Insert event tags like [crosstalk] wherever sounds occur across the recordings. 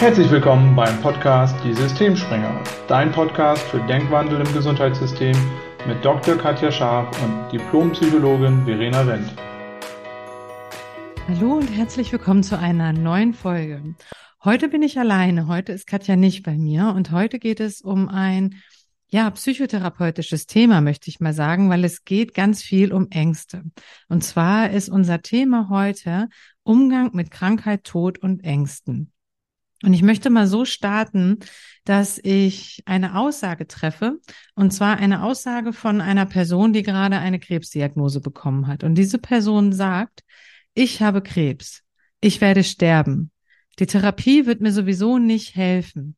Herzlich willkommen beim Podcast Die Systemspringer, dein Podcast für Denkwandel im Gesundheitssystem mit Dr. Katja Scharf und Diplompsychologin Verena Wendt. Hallo und herzlich willkommen zu einer neuen Folge. Heute bin ich alleine, heute ist Katja nicht bei mir und heute geht es um ein ja, psychotherapeutisches Thema, möchte ich mal sagen, weil es geht ganz viel um Ängste. Und zwar ist unser Thema heute Umgang mit Krankheit, Tod und Ängsten. Und ich möchte mal so starten, dass ich eine Aussage treffe, und zwar eine Aussage von einer Person, die gerade eine Krebsdiagnose bekommen hat. Und diese Person sagt, ich habe Krebs, ich werde sterben. Die Therapie wird mir sowieso nicht helfen.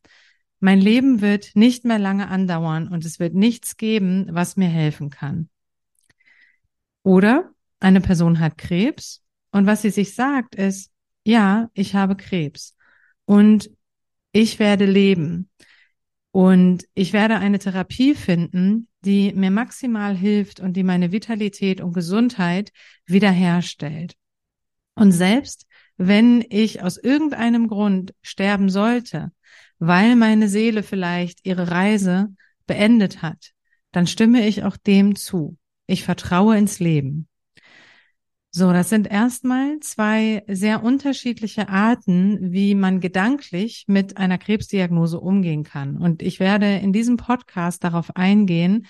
Mein Leben wird nicht mehr lange andauern und es wird nichts geben, was mir helfen kann. Oder eine Person hat Krebs und was sie sich sagt ist, ja, ich habe Krebs und ich werde leben und ich werde eine Therapie finden, die mir maximal hilft und die meine Vitalität und Gesundheit wiederherstellt. Und selbst wenn ich aus irgendeinem Grund sterben sollte, weil meine Seele vielleicht ihre Reise beendet hat, dann stimme ich auch dem zu. Ich vertraue ins Leben. So, das sind erstmal zwei sehr unterschiedliche Arten, wie man gedanklich mit einer Krebsdiagnose umgehen kann. Und ich werde in diesem Podcast darauf eingehen,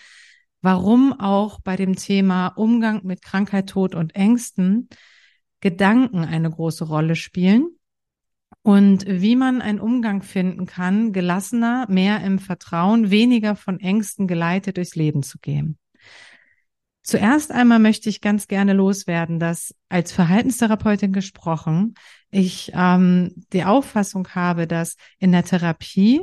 warum auch bei dem Thema Umgang mit Krankheit, Tod und Ängsten Gedanken eine große Rolle spielen und wie man einen Umgang finden kann, gelassener, mehr im Vertrauen, weniger von Ängsten geleitet durchs Leben zu gehen. Zuerst einmal möchte ich ganz gerne loswerden, dass als Verhaltenstherapeutin gesprochen, ich ähm, die Auffassung habe, dass in der Therapie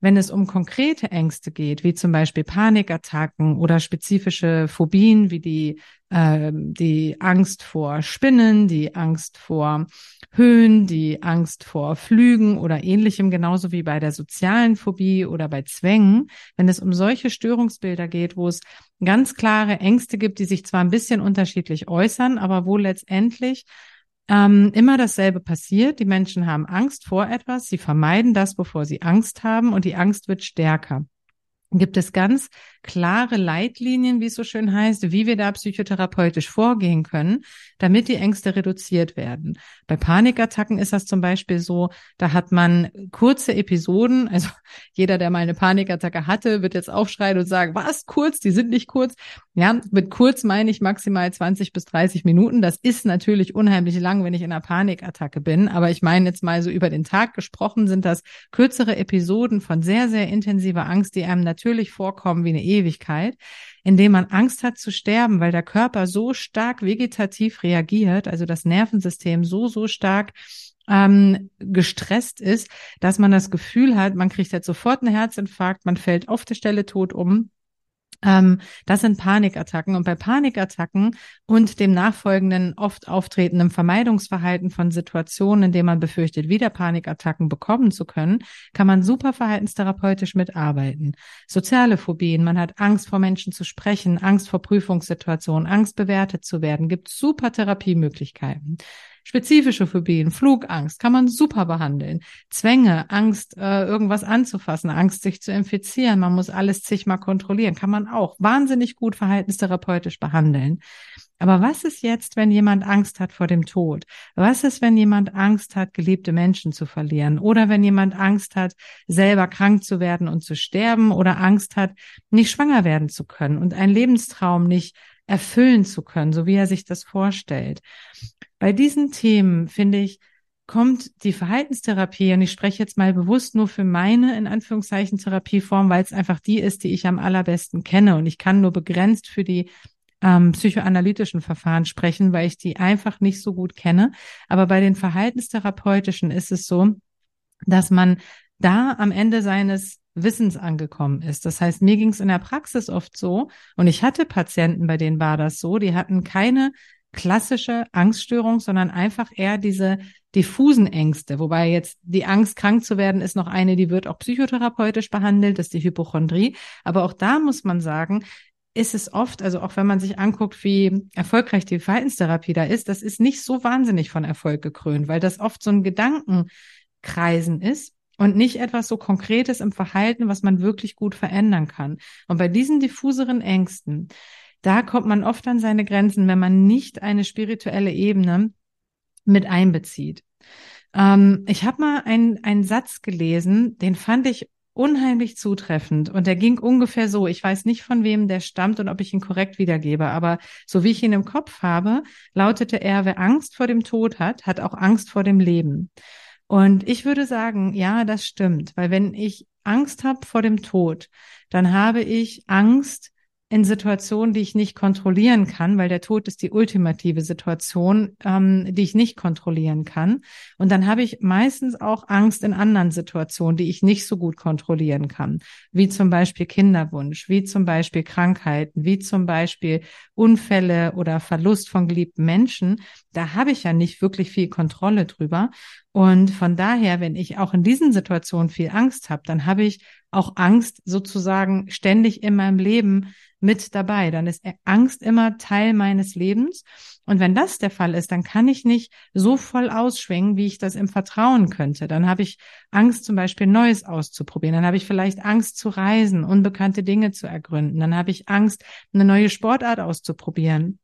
wenn es um konkrete Ängste geht, wie zum Beispiel Panikattacken oder spezifische Phobien wie die, äh, die Angst vor Spinnen, die Angst vor Höhen, die Angst vor Flügen oder ähnlichem, genauso wie bei der sozialen Phobie oder bei Zwängen, wenn es um solche Störungsbilder geht, wo es ganz klare Ängste gibt, die sich zwar ein bisschen unterschiedlich äußern, aber wo letztendlich ähm, immer dasselbe passiert. Die Menschen haben Angst vor etwas, sie vermeiden das, bevor sie Angst haben. Und die Angst wird stärker gibt es ganz klare Leitlinien, wie es so schön heißt, wie wir da psychotherapeutisch vorgehen können, damit die Ängste reduziert werden. Bei Panikattacken ist das zum Beispiel so, da hat man kurze Episoden, also [laughs] jeder, der mal eine Panikattacke hatte, wird jetzt aufschreien und sagen, was, kurz, die sind nicht kurz. Ja, mit kurz meine ich maximal 20 bis 30 Minuten. Das ist natürlich unheimlich lang, wenn ich in einer Panikattacke bin, aber ich meine jetzt mal so über den Tag gesprochen, sind das kürzere Episoden von sehr, sehr intensiver Angst, die einem natürlich vorkommen wie eine Ewigkeit, indem man Angst hat zu sterben, weil der Körper so stark vegetativ reagiert, also das Nervensystem so, so stark ähm, gestresst ist, dass man das Gefühl hat, man kriegt jetzt sofort einen Herzinfarkt, man fällt auf der Stelle tot um ähm, das sind Panikattacken. Und bei Panikattacken und dem nachfolgenden oft auftretenden Vermeidungsverhalten von Situationen, in denen man befürchtet, wieder Panikattacken bekommen zu können, kann man super verhaltenstherapeutisch mitarbeiten. Soziale Phobien, man hat Angst vor Menschen zu sprechen, Angst vor Prüfungssituationen, Angst bewertet zu werden, gibt super Therapiemöglichkeiten. Spezifische Phobien, Flugangst kann man super behandeln. Zwänge, Angst, äh, irgendwas anzufassen, Angst, sich zu infizieren, man muss alles zigmal kontrollieren, kann man auch wahnsinnig gut verhaltenstherapeutisch behandeln. Aber was ist jetzt, wenn jemand Angst hat vor dem Tod? Was ist, wenn jemand Angst hat, geliebte Menschen zu verlieren? Oder wenn jemand Angst hat, selber krank zu werden und zu sterben? Oder Angst hat, nicht schwanger werden zu können und einen Lebenstraum nicht erfüllen zu können, so wie er sich das vorstellt. Bei diesen Themen, finde ich, kommt die Verhaltenstherapie, und ich spreche jetzt mal bewusst nur für meine, in Anführungszeichen, Therapieform, weil es einfach die ist, die ich am allerbesten kenne. Und ich kann nur begrenzt für die ähm, psychoanalytischen Verfahren sprechen, weil ich die einfach nicht so gut kenne. Aber bei den verhaltenstherapeutischen ist es so, dass man da am Ende seines Wissens angekommen ist. Das heißt, mir ging es in der Praxis oft so, und ich hatte Patienten, bei denen war das so, die hatten keine klassische Angststörung, sondern einfach eher diese diffusen Ängste. Wobei jetzt die Angst, krank zu werden, ist noch eine, die wird auch psychotherapeutisch behandelt, das ist die Hypochondrie. Aber auch da muss man sagen, ist es oft, also auch wenn man sich anguckt, wie erfolgreich die Verhaltenstherapie da ist, das ist nicht so wahnsinnig von Erfolg gekrönt, weil das oft so ein Gedanken kreisen ist und nicht etwas so Konkretes im Verhalten, was man wirklich gut verändern kann. Und bei diesen diffuseren Ängsten, da kommt man oft an seine Grenzen, wenn man nicht eine spirituelle Ebene mit einbezieht. Ähm, ich habe mal einen, einen Satz gelesen, den fand ich unheimlich zutreffend und der ging ungefähr so. Ich weiß nicht, von wem der stammt und ob ich ihn korrekt wiedergebe, aber so wie ich ihn im Kopf habe, lautete er, wer Angst vor dem Tod hat, hat auch Angst vor dem Leben. Und ich würde sagen, ja, das stimmt, weil wenn ich Angst habe vor dem Tod, dann habe ich Angst, in Situationen, die ich nicht kontrollieren kann, weil der Tod ist die ultimative Situation, ähm, die ich nicht kontrollieren kann. Und dann habe ich meistens auch Angst in anderen Situationen, die ich nicht so gut kontrollieren kann, wie zum Beispiel Kinderwunsch, wie zum Beispiel Krankheiten, wie zum Beispiel Unfälle oder Verlust von geliebten Menschen. Da habe ich ja nicht wirklich viel Kontrolle drüber. Und von daher, wenn ich auch in diesen Situationen viel Angst habe, dann habe ich auch Angst sozusagen ständig in meinem Leben mit dabei. Dann ist Angst immer Teil meines Lebens. Und wenn das der Fall ist, dann kann ich nicht so voll ausschwingen, wie ich das im Vertrauen könnte. Dann habe ich Angst, zum Beispiel Neues auszuprobieren. Dann habe ich vielleicht Angst zu reisen, unbekannte Dinge zu ergründen. Dann habe ich Angst, eine neue Sportart auszuprobieren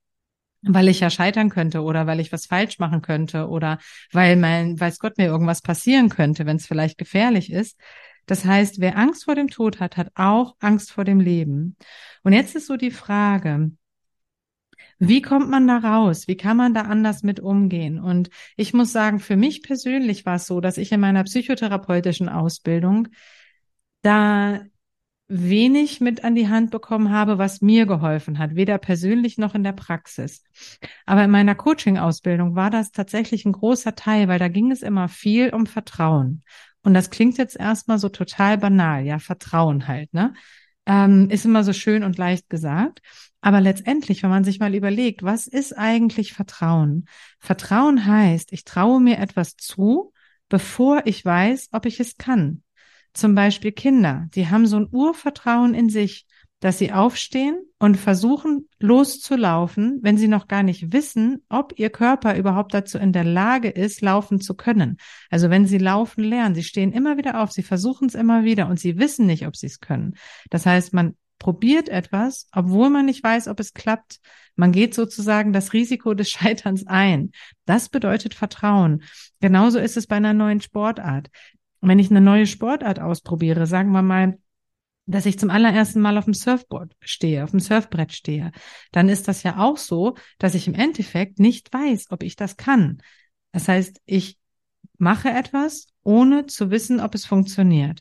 weil ich ja scheitern könnte oder weil ich was falsch machen könnte oder weil mein, weiß Gott, mir irgendwas passieren könnte, wenn es vielleicht gefährlich ist. Das heißt, wer Angst vor dem Tod hat, hat auch Angst vor dem Leben. Und jetzt ist so die Frage, wie kommt man da raus? Wie kann man da anders mit umgehen? Und ich muss sagen, für mich persönlich war es so, dass ich in meiner psychotherapeutischen Ausbildung da wenig mit an die Hand bekommen habe, was mir geholfen hat, weder persönlich noch in der Praxis. Aber in meiner Coaching-Ausbildung war das tatsächlich ein großer Teil, weil da ging es immer viel um Vertrauen. Und das klingt jetzt erstmal so total banal, ja, Vertrauen halt, ne? Ähm, ist immer so schön und leicht gesagt. Aber letztendlich, wenn man sich mal überlegt, was ist eigentlich Vertrauen? Vertrauen heißt, ich traue mir etwas zu, bevor ich weiß, ob ich es kann zum Beispiel Kinder, die haben so ein Urvertrauen in sich, dass sie aufstehen und versuchen loszulaufen, wenn sie noch gar nicht wissen, ob ihr Körper überhaupt dazu in der Lage ist, laufen zu können. Also wenn sie laufen lernen, sie stehen immer wieder auf, sie versuchen es immer wieder und sie wissen nicht, ob sie es können. Das heißt, man probiert etwas, obwohl man nicht weiß, ob es klappt. Man geht sozusagen das Risiko des [laughs] Scheiterns ein. Das bedeutet Vertrauen. Genauso ist es bei einer neuen Sportart wenn ich eine neue Sportart ausprobiere, sagen wir mal, dass ich zum allerersten Mal auf dem Surfboard stehe, auf dem Surfbrett stehe, dann ist das ja auch so, dass ich im Endeffekt nicht weiß, ob ich das kann. Das heißt, ich mache etwas, ohne zu wissen, ob es funktioniert.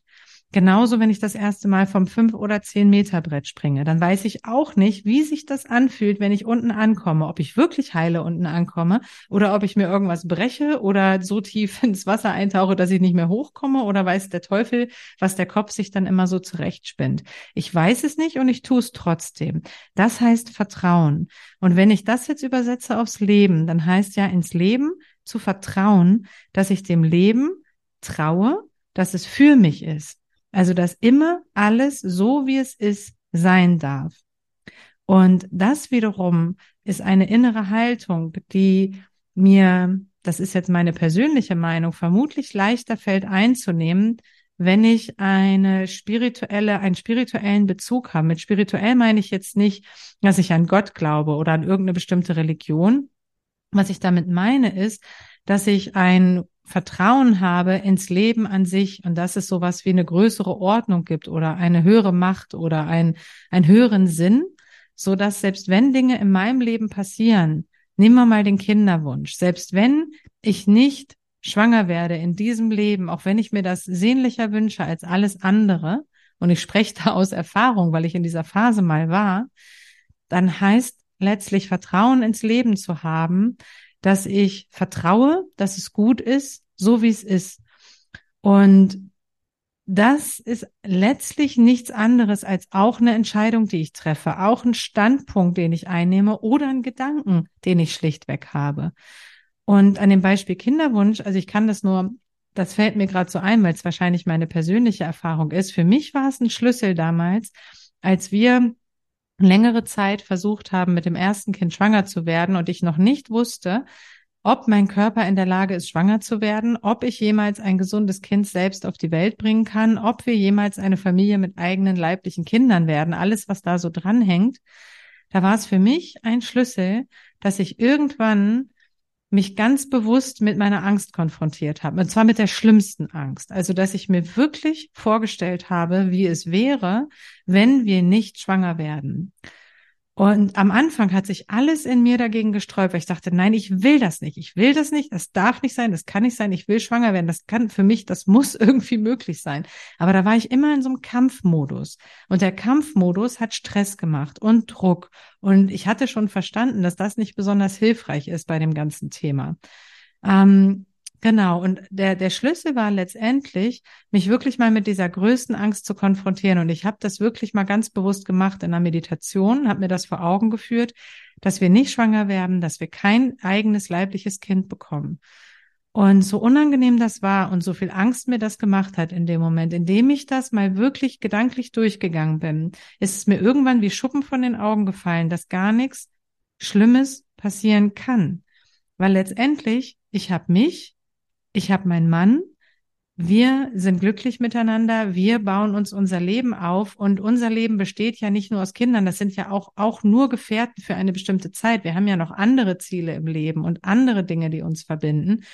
Genauso, wenn ich das erste Mal vom fünf oder zehn Meter Brett springe, dann weiß ich auch nicht, wie sich das anfühlt, wenn ich unten ankomme, ob ich wirklich heile unten ankomme oder ob ich mir irgendwas breche oder so tief [laughs] ins Wasser eintauche, dass ich nicht mehr hochkomme oder weiß der Teufel, was der Kopf sich dann immer so zurechtspinnt. Ich weiß es nicht und ich tue es trotzdem. Das heißt Vertrauen. Und wenn ich das jetzt übersetze aufs Leben, dann heißt ja ins Leben zu vertrauen, dass ich dem Leben traue, dass es für mich ist also, dass immer alles so, wie es ist, sein darf. Und das wiederum ist eine innere Haltung, die mir, das ist jetzt meine persönliche Meinung, vermutlich leichter fällt einzunehmen, wenn ich eine spirituelle, einen spirituellen Bezug habe. Mit spirituell meine ich jetzt nicht, dass ich an Gott glaube oder an irgendeine bestimmte Religion. Was ich damit meine ist, dass ich ein Vertrauen habe ins Leben an sich und dass es sowas wie eine größere Ordnung gibt oder eine höhere Macht oder ein, einen höheren Sinn, so dass selbst wenn Dinge in meinem Leben passieren, nehmen wir mal den Kinderwunsch, selbst wenn ich nicht schwanger werde in diesem Leben, auch wenn ich mir das sehnlicher wünsche als alles andere, und ich spreche da aus Erfahrung, weil ich in dieser Phase mal war, dann heißt letztlich Vertrauen ins Leben zu haben, dass ich vertraue, dass es gut ist, so wie es ist. Und das ist letztlich nichts anderes als auch eine Entscheidung, die ich treffe, auch ein Standpunkt, den ich einnehme oder ein Gedanken, den ich schlichtweg habe. Und an dem Beispiel Kinderwunsch, also ich kann das nur, das fällt mir gerade so ein, weil es wahrscheinlich meine persönliche Erfahrung ist. Für mich war es ein Schlüssel damals, als wir längere Zeit versucht haben, mit dem ersten Kind schwanger zu werden und ich noch nicht wusste, ob mein Körper in der Lage ist, schwanger zu werden, ob ich jemals ein gesundes Kind selbst auf die Welt bringen kann, ob wir jemals eine Familie mit eigenen leiblichen Kindern werden, alles, was da so dranhängt. Da war es für mich ein Schlüssel, dass ich irgendwann mich ganz bewusst mit meiner Angst konfrontiert habe. Und zwar mit der schlimmsten Angst. Also, dass ich mir wirklich vorgestellt habe, wie es wäre, wenn wir nicht schwanger werden. Und am Anfang hat sich alles in mir dagegen gesträubt, weil ich dachte, nein, ich will das nicht. Ich will das nicht. Das darf nicht sein. Das kann nicht sein. Ich will schwanger werden. Das kann für mich, das muss [laughs] irgendwie möglich sein. Aber da war ich immer in so einem Kampfmodus. Und der Kampfmodus hat Stress gemacht und Druck. Und ich hatte schon verstanden, dass das nicht besonders hilfreich ist bei dem ganzen Thema. Ähm, Genau, und der, der Schlüssel war letztendlich, mich wirklich mal mit dieser größten Angst zu konfrontieren. Und ich habe das wirklich mal ganz bewusst gemacht in der Meditation, habe mir das vor Augen geführt, dass wir nicht schwanger werden, dass wir kein eigenes leibliches Kind bekommen. Und so unangenehm das war und so viel Angst mir das gemacht hat in dem Moment, in dem ich das mal wirklich gedanklich durchgegangen bin, ist es mir irgendwann wie Schuppen von den Augen gefallen, dass gar nichts Schlimmes passieren kann. Weil letztendlich, ich habe mich, ich habe meinen Mann, wir sind glücklich miteinander, wir bauen uns unser Leben auf. Und unser Leben besteht ja nicht nur aus Kindern, das sind ja auch, auch nur Gefährten für eine bestimmte Zeit. Wir haben ja noch andere Ziele im Leben und andere Dinge, die uns verbinden.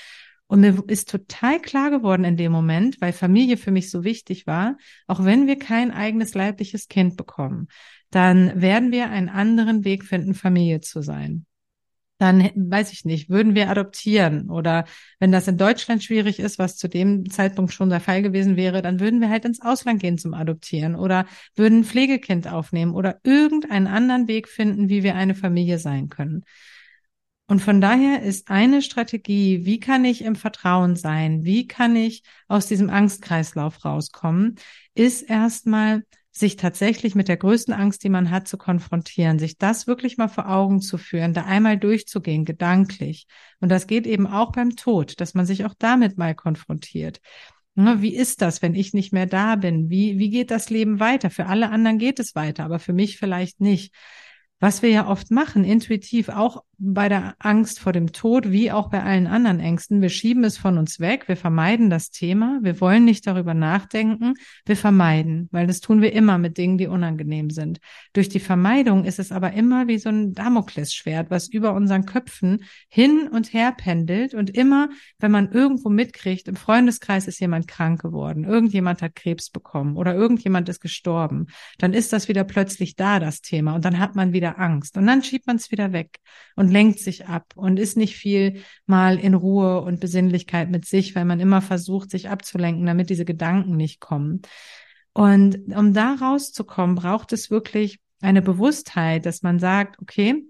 Und mir ist total klar geworden in dem Moment, weil Familie für mich so wichtig war, auch wenn wir kein eigenes leibliches Kind bekommen, dann werden wir einen anderen Weg finden, Familie zu sein dann weiß ich nicht, würden wir adoptieren oder wenn das in Deutschland schwierig ist, was zu dem Zeitpunkt schon der Fall gewesen wäre, dann würden wir halt ins Ausland gehen zum Adoptieren oder würden ein Pflegekind aufnehmen oder irgendeinen anderen Weg finden, wie wir eine Familie sein können. Und von daher ist eine Strategie, wie kann ich im Vertrauen sein, wie kann ich aus diesem Angstkreislauf rauskommen, ist erstmal sich tatsächlich mit der größten Angst, die man hat, zu konfrontieren, sich das wirklich mal vor Augen zu führen, da einmal durchzugehen, gedanklich. Und das geht eben auch beim Tod, dass man sich auch damit mal konfrontiert. Ne, wie ist das, wenn ich nicht mehr da bin? Wie, wie geht das Leben weiter? Für alle anderen geht es weiter, aber für mich vielleicht nicht. Was wir ja oft machen, intuitiv, auch bei der Angst vor dem Tod, wie auch bei allen anderen Ängsten. Wir schieben es von uns weg, wir vermeiden das Thema, wir wollen nicht darüber nachdenken, wir vermeiden, weil das tun wir immer mit Dingen, die unangenehm sind. Durch die Vermeidung ist es aber immer wie so ein Damoklesschwert, was über unseren Köpfen hin und her pendelt und immer, wenn man irgendwo mitkriegt, im Freundeskreis ist jemand krank geworden, irgendjemand hat Krebs bekommen oder irgendjemand ist gestorben, dann ist das wieder plötzlich da, das Thema, und dann hat man wieder Angst und dann schiebt man es wieder weg und lenkt sich ab und ist nicht viel mal in Ruhe und Besinnlichkeit mit sich, weil man immer versucht, sich abzulenken, damit diese Gedanken nicht kommen. Und um da rauszukommen, braucht es wirklich eine Bewusstheit, dass man sagt, okay,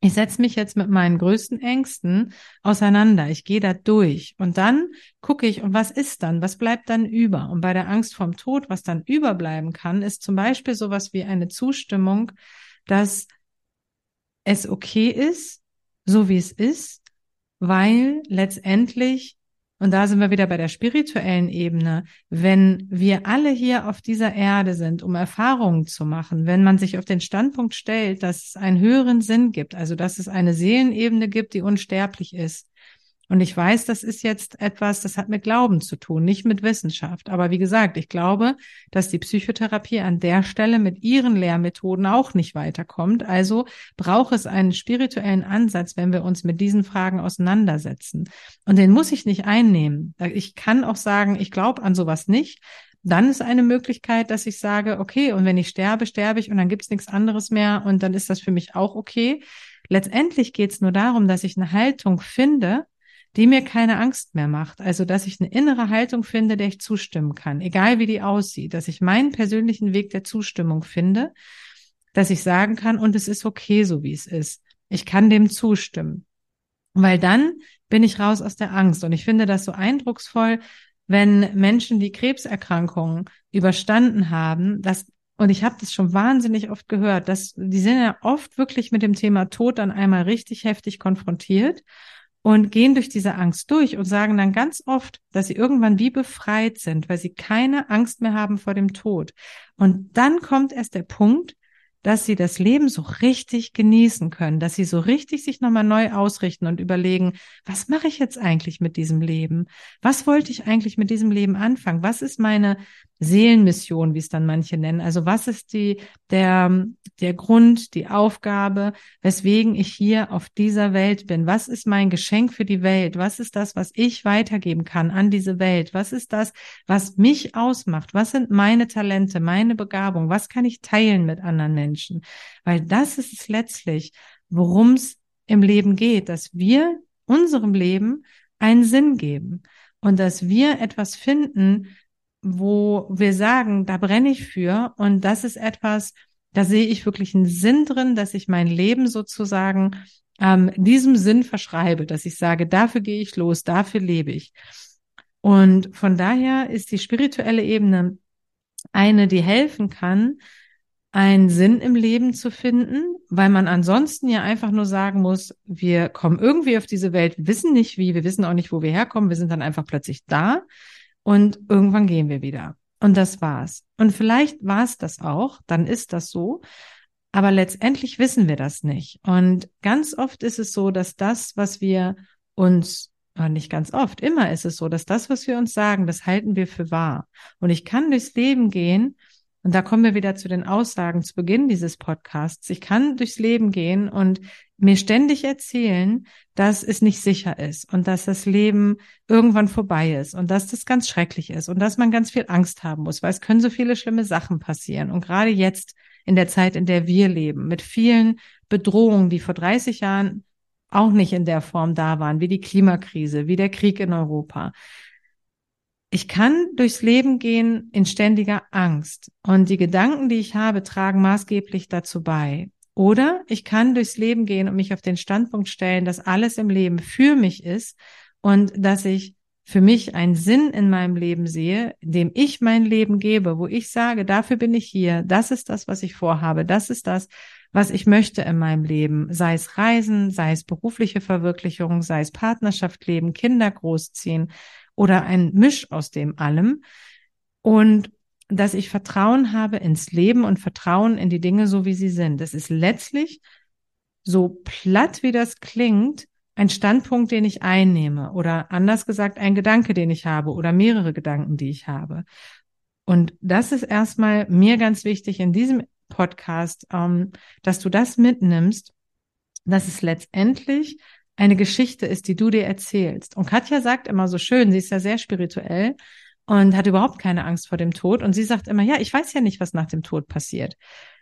ich setze mich jetzt mit meinen größten Ängsten auseinander. Ich gehe da durch und dann gucke ich, und was ist dann? Was bleibt dann über? Und bei der Angst vorm Tod, was dann überbleiben kann, ist zum Beispiel sowas wie eine Zustimmung, dass es okay ist, so wie es ist, weil letztendlich, und da sind wir wieder bei der spirituellen Ebene, wenn wir alle hier auf dieser Erde sind, um Erfahrungen zu machen, wenn man sich auf den Standpunkt stellt, dass es einen höheren Sinn gibt, also dass es eine Seelenebene gibt, die unsterblich ist, und ich weiß, das ist jetzt etwas, das hat mit Glauben zu tun, nicht mit Wissenschaft. Aber wie gesagt, ich glaube, dass die Psychotherapie an der Stelle mit ihren Lehrmethoden auch nicht weiterkommt. Also braucht es einen spirituellen Ansatz, wenn wir uns mit diesen Fragen auseinandersetzen. Und den muss ich nicht einnehmen. Ich kann auch sagen, ich glaube an sowas nicht. Dann ist eine Möglichkeit, dass ich sage, okay, und wenn ich sterbe, sterbe ich und dann gibt's nichts anderes mehr und dann ist das für mich auch okay. Letztendlich geht es nur darum, dass ich eine Haltung finde, die mir keine Angst mehr macht. Also, dass ich eine innere Haltung finde, der ich zustimmen kann, egal wie die aussieht, dass ich meinen persönlichen Weg der Zustimmung finde, dass ich sagen kann, und es ist okay, so wie es ist. Ich kann dem zustimmen. Weil dann bin ich raus aus der Angst. Und ich finde das so eindrucksvoll, wenn Menschen die Krebserkrankungen überstanden haben, dass und ich habe das schon wahnsinnig oft gehört, dass die sind ja oft wirklich mit dem Thema Tod dann einmal richtig heftig konfrontiert und gehen durch diese Angst durch und sagen dann ganz oft, dass sie irgendwann wie befreit sind, weil sie keine Angst mehr haben vor dem Tod. Und dann kommt erst der Punkt, dass sie das Leben so richtig genießen können, dass sie so richtig sich nochmal neu ausrichten und überlegen, was mache ich jetzt eigentlich mit diesem Leben? Was wollte ich eigentlich mit diesem Leben anfangen? Was ist meine Seelenmission, wie es dann manche nennen? Also was ist die, der, der Grund, die Aufgabe, weswegen ich hier auf dieser Welt bin? Was ist mein Geschenk für die Welt? Was ist das, was ich weitergeben kann an diese Welt? Was ist das, was mich ausmacht? Was sind meine Talente, meine Begabung? Was kann ich teilen mit anderen Menschen? Weil das ist es letztlich, worum es im Leben geht, dass wir unserem Leben einen Sinn geben und dass wir etwas finden, wo wir sagen, da brenne ich für und das ist etwas, da sehe ich wirklich einen Sinn drin, dass ich mein Leben sozusagen ähm, diesem Sinn verschreibe, dass ich sage, dafür gehe ich los, dafür lebe ich. Und von daher ist die spirituelle Ebene eine, die helfen kann, einen Sinn im Leben zu finden, weil man ansonsten ja einfach nur sagen muss, wir kommen irgendwie auf diese Welt, wissen nicht wie, wir wissen auch nicht, wo wir herkommen, wir sind dann einfach plötzlich da und irgendwann gehen wir wieder. Und das war's. Und vielleicht war es das auch, dann ist das so. Aber letztendlich wissen wir das nicht. Und ganz oft ist es so, dass das, was wir uns, nicht ganz oft, immer ist es so, dass das, was wir uns sagen, das halten wir für wahr. Und ich kann durchs Leben gehen und da kommen wir wieder zu den Aussagen zu Beginn dieses Podcasts. Ich kann durchs Leben gehen und mir ständig erzählen, dass es nicht sicher ist und dass das Leben irgendwann vorbei ist und dass das ganz schrecklich ist und dass man ganz viel Angst haben muss, weil es können so viele schlimme Sachen passieren. Und gerade jetzt in der Zeit, in der wir leben, mit vielen Bedrohungen, die vor 30 Jahren auch nicht in der Form da waren, wie die Klimakrise, wie der Krieg in Europa, ich kann durchs Leben gehen in ständiger Angst und die Gedanken, die ich habe, tragen maßgeblich dazu bei. Oder ich kann durchs Leben gehen und mich auf den Standpunkt stellen, dass alles im Leben für mich ist und dass ich für mich einen Sinn in meinem Leben sehe, dem ich mein Leben gebe, wo ich sage, dafür bin ich hier, das ist das, was ich vorhabe, das ist das, was ich möchte in meinem Leben, sei es Reisen, sei es berufliche Verwirklichung, sei es Partnerschaft leben, Kinder großziehen, oder ein Misch aus dem allem. Und dass ich Vertrauen habe ins Leben und Vertrauen in die Dinge so, wie sie sind. Das ist letztlich, so platt wie das klingt, ein Standpunkt, den ich einnehme oder anders gesagt ein Gedanke, den ich habe oder mehrere Gedanken, die ich habe. Und das ist erstmal mir ganz wichtig in diesem Podcast, ähm, dass du das mitnimmst, dass es letztendlich eine Geschichte ist, die du dir erzählst. Und Katja sagt immer so schön, sie ist ja sehr spirituell und hat überhaupt keine Angst vor dem Tod. Und sie sagt immer, ja, ich weiß ja nicht, was nach dem Tod passiert.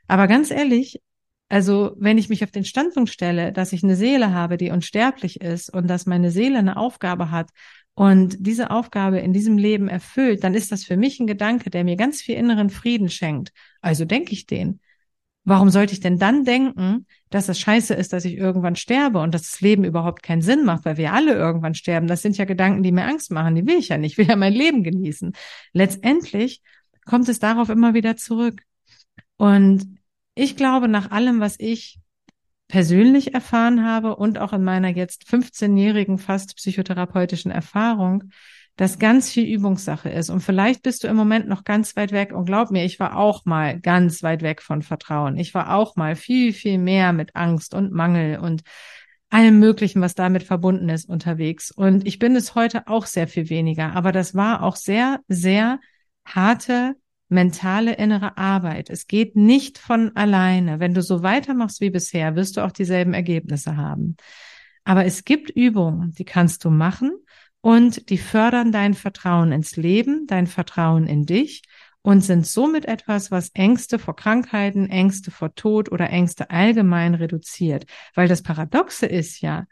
Aber ganz ehrlich, also wenn ich mich auf den Standpunkt stelle, dass ich eine Seele habe, die unsterblich ist und dass meine Seele eine Aufgabe hat und diese Aufgabe in diesem Leben erfüllt, dann ist das für mich ein Gedanke, der mir ganz viel inneren Frieden schenkt. Also denke ich den. Warum sollte ich denn dann denken, dass es scheiße ist, dass ich irgendwann sterbe und dass das Leben überhaupt keinen Sinn macht, weil wir alle irgendwann sterben? Das sind ja Gedanken, die mir Angst machen. Die will ich ja nicht. Ich will ja mein Leben genießen. Letztendlich kommt es darauf immer wieder zurück. Und ich glaube, nach allem, was ich persönlich erfahren habe und auch in meiner jetzt 15-jährigen fast psychotherapeutischen Erfahrung, das ganz viel Übungssache ist. Und vielleicht bist du im Moment noch ganz weit weg. Und glaub mir, ich war auch mal ganz weit weg von Vertrauen. Ich war auch mal viel, viel mehr mit Angst und Mangel und allem Möglichen, was damit verbunden ist, unterwegs. Und ich bin es heute auch sehr viel weniger. Aber das war auch sehr, sehr harte mentale innere Arbeit. Es geht nicht von alleine. Wenn du so weitermachst wie bisher, wirst du auch dieselben Ergebnisse haben. Aber es gibt Übungen, die kannst du machen und die fördern dein Vertrauen ins Leben, dein Vertrauen in dich und sind somit etwas, was Ängste vor Krankheiten, Ängste vor Tod oder Ängste allgemein reduziert. Weil das Paradoxe ist ja,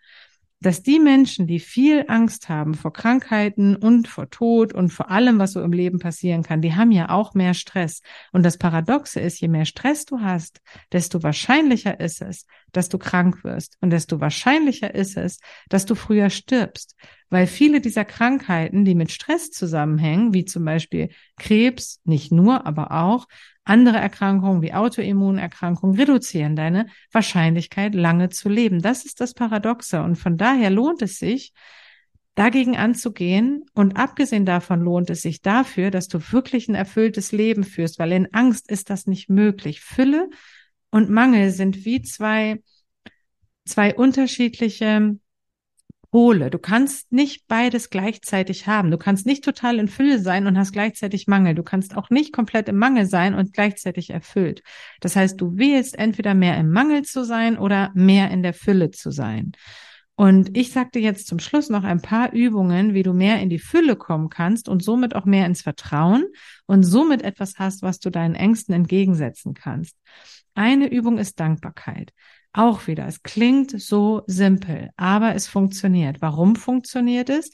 dass die Menschen, die viel Angst haben vor Krankheiten und vor Tod und vor allem, was so im Leben passieren kann, die haben ja auch mehr Stress. Und das Paradoxe ist, je mehr Stress du hast, desto wahrscheinlicher ist es, dass du krank wirst und desto wahrscheinlicher ist es, dass du früher stirbst. Weil viele dieser Krankheiten, die mit Stress zusammenhängen, wie zum Beispiel Krebs, nicht nur, aber auch, andere Erkrankungen wie Autoimmunerkrankungen reduzieren deine Wahrscheinlichkeit, lange zu leben. Das ist das Paradoxe. Und von daher lohnt es sich, dagegen anzugehen. Und abgesehen davon lohnt es sich dafür, dass du wirklich ein erfülltes Leben führst, weil in Angst ist das nicht möglich. Fülle und Mangel sind wie zwei, zwei unterschiedliche Pole. Du kannst nicht beides gleichzeitig haben. Du kannst nicht total in Fülle sein und hast gleichzeitig Mangel. Du kannst auch nicht komplett im Mangel sein und gleichzeitig erfüllt. Das heißt, du wählst entweder mehr im Mangel zu sein oder mehr in der Fülle zu sein. Und ich sagte jetzt zum Schluss noch ein paar Übungen, wie du mehr in die Fülle kommen kannst und somit auch mehr ins Vertrauen und somit etwas hast, was du deinen Ängsten entgegensetzen kannst. Eine Übung ist Dankbarkeit. Auch wieder, es klingt so simpel, aber es funktioniert. Warum funktioniert es?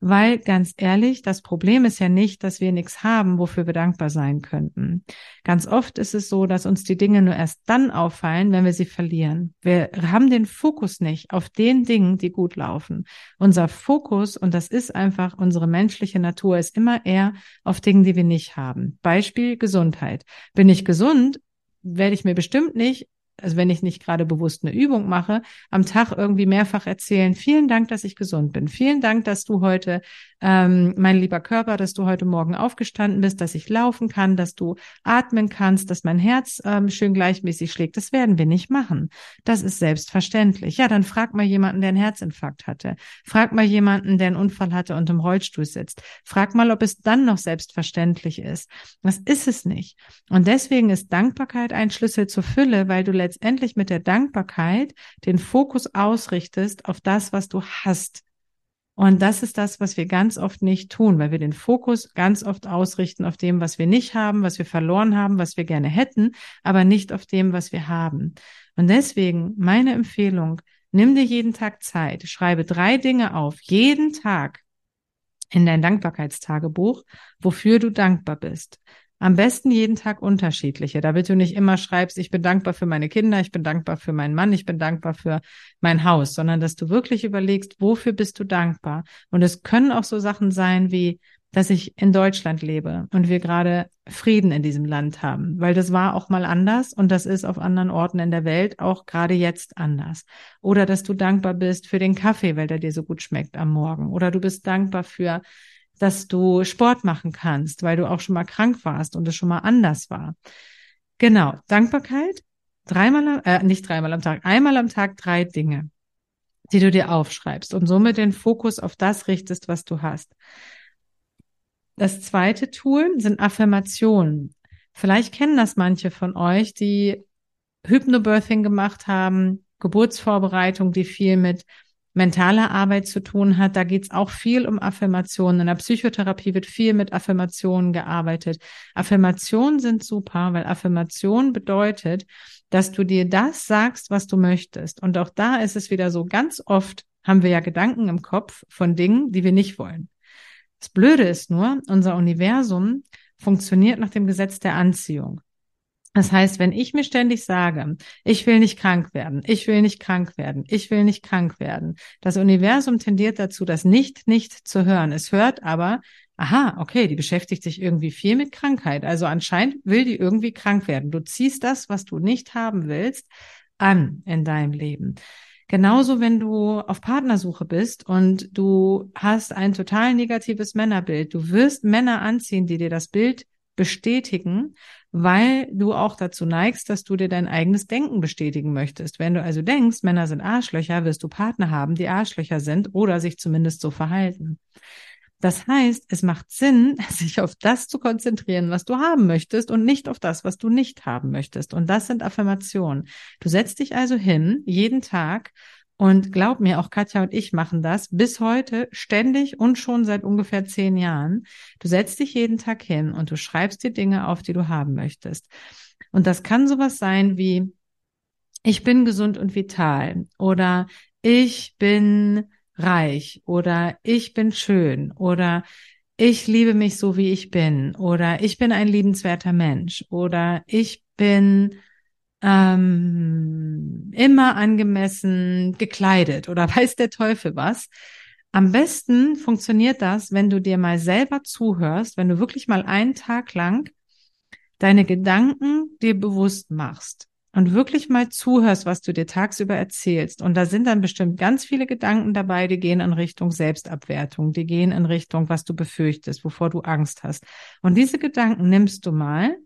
Weil ganz ehrlich, das Problem ist ja nicht, dass wir nichts haben, wofür wir dankbar sein könnten. Ganz oft ist es so, dass uns die Dinge nur erst dann auffallen, wenn wir sie verlieren. Wir haben den Fokus nicht auf den Dingen, die gut laufen. Unser Fokus, und das ist einfach unsere menschliche Natur, ist immer eher auf Dingen, die wir nicht haben. Beispiel Gesundheit. Bin ich gesund, werde ich mir bestimmt nicht also wenn ich nicht gerade bewusst eine Übung mache, am Tag irgendwie mehrfach erzählen, vielen Dank, dass ich gesund bin. Vielen Dank, dass du heute, ähm, mein lieber Körper, dass du heute Morgen aufgestanden bist, dass ich laufen kann, dass du atmen kannst, dass mein Herz ähm, schön gleichmäßig schlägt. Das werden wir nicht machen. Das ist selbstverständlich. Ja, dann frag mal jemanden, der einen Herzinfarkt hatte. Frag mal jemanden, der einen Unfall hatte und im Rollstuhl sitzt. Frag mal, ob es dann noch selbstverständlich ist. Das ist es nicht. Und deswegen ist Dankbarkeit ein Schlüssel zur Fülle, weil du letztendlich mit der Dankbarkeit den Fokus ausrichtest auf das, was du hast. Und das ist das, was wir ganz oft nicht tun, weil wir den Fokus ganz oft ausrichten auf dem, was wir nicht haben, was wir verloren haben, was wir gerne hätten, aber nicht auf dem, was wir haben. Und deswegen meine Empfehlung, nimm dir jeden Tag Zeit, schreibe drei Dinge auf, jeden Tag in dein Dankbarkeitstagebuch, wofür du dankbar bist. Am besten jeden Tag unterschiedliche, damit du nicht immer schreibst, ich bin dankbar für meine Kinder, ich bin dankbar für meinen Mann, ich bin dankbar für mein Haus, sondern dass du wirklich überlegst, wofür bist du dankbar? Und es können auch so Sachen sein wie, dass ich in Deutschland lebe und wir gerade Frieden in diesem Land haben, weil das war auch mal anders und das ist auf anderen Orten in der Welt auch gerade jetzt anders. Oder dass du dankbar bist für den Kaffee, weil der dir so gut schmeckt am Morgen. Oder du bist dankbar für dass du Sport machen kannst, weil du auch schon mal krank warst und es schon mal anders war. Genau, Dankbarkeit, dreimal, äh, nicht dreimal am Tag, einmal am Tag drei Dinge, die du dir aufschreibst und somit den Fokus auf das richtest, was du hast. Das zweite Tool sind Affirmationen. Vielleicht kennen das manche von euch, die Hypnobirthing gemacht haben, Geburtsvorbereitung, die viel mit mentale Arbeit zu tun hat. Da geht es auch viel um Affirmationen. In der Psychotherapie wird viel mit Affirmationen gearbeitet. Affirmationen sind super, weil Affirmation bedeutet, dass du dir das sagst, was du möchtest. Und auch da ist es wieder so, ganz oft haben wir ja Gedanken im Kopf von Dingen, die wir nicht wollen. Das Blöde ist nur, unser Universum funktioniert nach dem Gesetz der Anziehung. Das heißt, wenn ich mir ständig sage, ich will nicht krank werden, ich will nicht krank werden, ich will nicht krank werden, das Universum tendiert dazu, das nicht nicht zu hören. Es hört aber, aha, okay, die beschäftigt sich irgendwie viel mit Krankheit. Also anscheinend will die irgendwie krank werden. Du ziehst das, was du nicht haben willst, an in deinem Leben. Genauso, wenn du auf Partnersuche bist und du hast ein total negatives Männerbild. Du wirst Männer anziehen, die dir das Bild bestätigen, weil du auch dazu neigst, dass du dir dein eigenes Denken bestätigen möchtest. Wenn du also denkst, Männer sind Arschlöcher, wirst du Partner haben, die Arschlöcher sind oder sich zumindest so verhalten. Das heißt, es macht Sinn, [laughs] sich auf das zu konzentrieren, was du haben möchtest und nicht auf das, was du nicht haben möchtest. Und das sind Affirmationen. Du setzt dich also hin, jeden Tag und glaub mir, auch Katja und ich machen das bis heute ständig und schon seit ungefähr zehn Jahren. Du setzt dich jeden Tag hin und du schreibst dir Dinge auf, die du haben möchtest. Und das kann sowas sein wie, ich bin gesund und vital oder ich bin reich oder ich bin schön oder ich liebe mich so, wie ich bin oder ich bin ein liebenswerter Mensch oder ich bin ähm, immer angemessen gekleidet oder [laughs] weiß der Teufel was. Am besten funktioniert das, wenn du dir mal selber zuhörst, wenn du wirklich mal einen Tag lang deine Gedanken dir bewusst machst und wirklich mal zuhörst, was du dir tagsüber erzählst. Und da sind dann bestimmt ganz viele Gedanken dabei, die gehen in Richtung Selbstabwertung, die gehen in Richtung, was du befürchtest, wovor du Angst hast. Und diese Gedanken nimmst du mal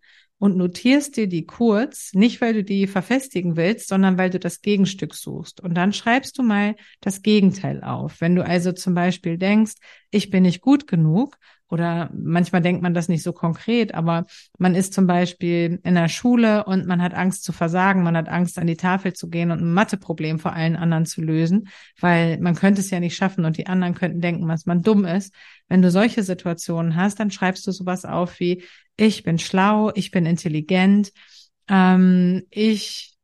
und notierst dir die kurz, nicht weil du die verfestigen willst, sondern weil du das Gegenstück suchst. Und dann schreibst du mal das Gegenteil auf. Wenn du also zum Beispiel denkst, ich bin nicht gut genug, oder manchmal denkt man das nicht so konkret, aber man ist zum Beispiel in der Schule und man hat Angst zu versagen, man hat Angst an die Tafel zu gehen und ein Matheproblem vor allen anderen zu lösen, weil man könnte es ja nicht schaffen und die anderen könnten denken, dass man dumm ist. Wenn du solche Situationen hast, dann schreibst du sowas auf wie, ich bin schlau, ich bin intelligent, ähm, ich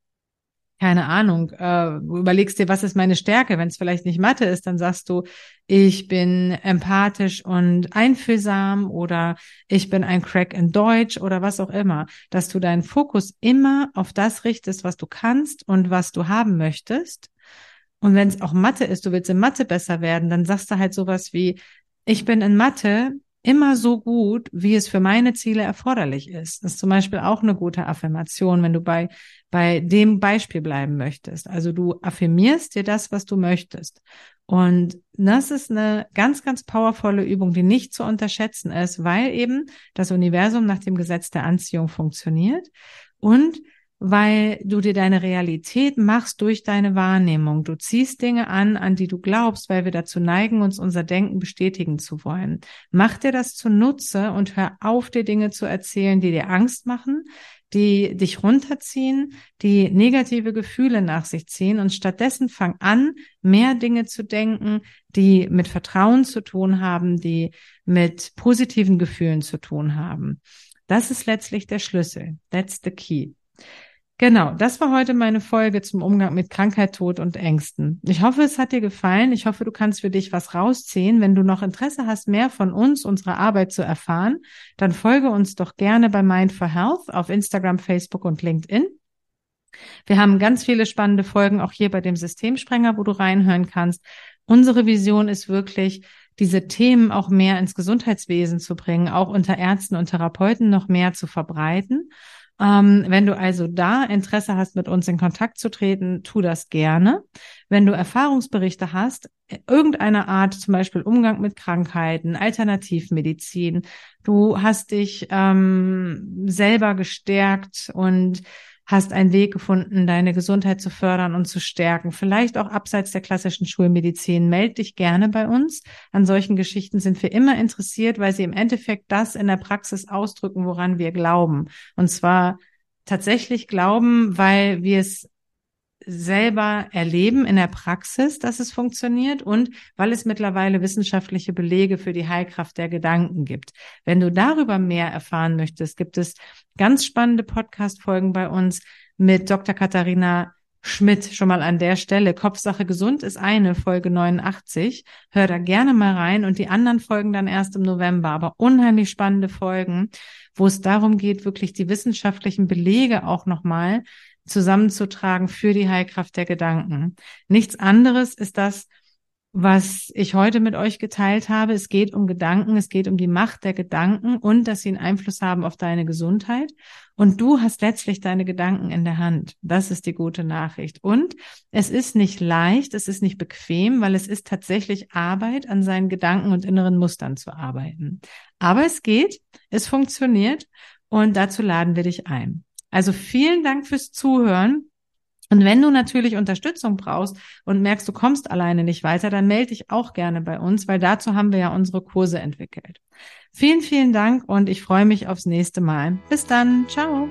keine Ahnung, äh, überlegst dir, was ist meine Stärke? Wenn es vielleicht nicht Mathe ist, dann sagst du, ich bin empathisch und einfühlsam oder ich bin ein Crack in Deutsch oder was auch immer, dass du deinen Fokus immer auf das richtest, was du kannst und was du haben möchtest. Und wenn es auch Mathe ist, du willst in Mathe besser werden, dann sagst du halt sowas wie, ich bin in Mathe immer so gut, wie es für meine Ziele erforderlich ist. Das ist zum Beispiel auch eine gute Affirmation, wenn du bei, bei dem Beispiel bleiben möchtest. Also du affirmierst dir das, was du möchtest. Und das ist eine ganz, ganz powervolle Übung, die nicht zu unterschätzen ist, weil eben das Universum nach dem Gesetz der Anziehung funktioniert und weil du dir deine Realität machst durch deine Wahrnehmung. Du ziehst Dinge an, an die du glaubst, weil wir dazu neigen, uns unser Denken bestätigen zu wollen. Mach dir das zunutze und hör auf, dir Dinge zu erzählen, die dir Angst machen, die dich runterziehen, die negative Gefühle nach sich ziehen und stattdessen fang an, mehr Dinge zu denken, die mit Vertrauen zu tun haben, die mit positiven Gefühlen zu tun haben. Das ist letztlich der Schlüssel. That's the key. Genau, das war heute meine Folge zum Umgang mit Krankheit, Tod und Ängsten. Ich hoffe, es hat dir gefallen. Ich hoffe, du kannst für dich was rausziehen. Wenn du noch Interesse hast, mehr von uns, unserer Arbeit zu erfahren, dann folge uns doch gerne bei Mind for Health auf Instagram, Facebook und LinkedIn. Wir haben ganz viele spannende Folgen auch hier bei dem Systemsprenger, wo du reinhören kannst. Unsere Vision ist wirklich, diese Themen auch mehr ins Gesundheitswesen zu bringen, auch unter Ärzten und Therapeuten noch mehr zu verbreiten. Ähm, wenn du also da Interesse hast, mit uns in Kontakt zu treten, tu das gerne. Wenn du Erfahrungsberichte hast, irgendeiner Art, zum Beispiel Umgang mit Krankheiten, Alternativmedizin, du hast dich ähm, selber gestärkt und hast einen Weg gefunden, deine Gesundheit zu fördern und zu stärken. Vielleicht auch abseits der klassischen Schulmedizin. Meld dich gerne bei uns. An solchen Geschichten sind wir immer interessiert, weil sie im Endeffekt das in der Praxis ausdrücken, woran wir glauben. Und zwar tatsächlich glauben, weil wir es selber erleben in der Praxis, dass es funktioniert und weil es mittlerweile wissenschaftliche Belege für die Heilkraft der Gedanken gibt. Wenn du darüber mehr erfahren möchtest, gibt es ganz spannende Podcast-Folgen bei uns mit Dr. Katharina Schmidt schon mal an der Stelle. Kopfsache gesund ist eine, Folge 89. Hör da gerne mal rein und die anderen Folgen dann erst im November. Aber unheimlich spannende Folgen, wo es darum geht, wirklich die wissenschaftlichen Belege auch nochmal zusammenzutragen für die Heilkraft der Gedanken. Nichts anderes ist das, was ich heute mit euch geteilt habe. Es geht um Gedanken, es geht um die Macht der Gedanken und dass sie einen Einfluss haben auf deine Gesundheit. Und du hast letztlich deine Gedanken in der Hand. Das ist die gute Nachricht. Und es ist nicht leicht, es ist nicht bequem, weil es ist tatsächlich Arbeit, an seinen Gedanken und inneren Mustern zu arbeiten. Aber es geht, es funktioniert und dazu laden wir dich ein. Also vielen Dank fürs Zuhören. Und wenn du natürlich Unterstützung brauchst und merkst, du kommst alleine nicht weiter, dann melde dich auch gerne bei uns, weil dazu haben wir ja unsere Kurse entwickelt. Vielen, vielen Dank und ich freue mich aufs nächste Mal. Bis dann. Ciao.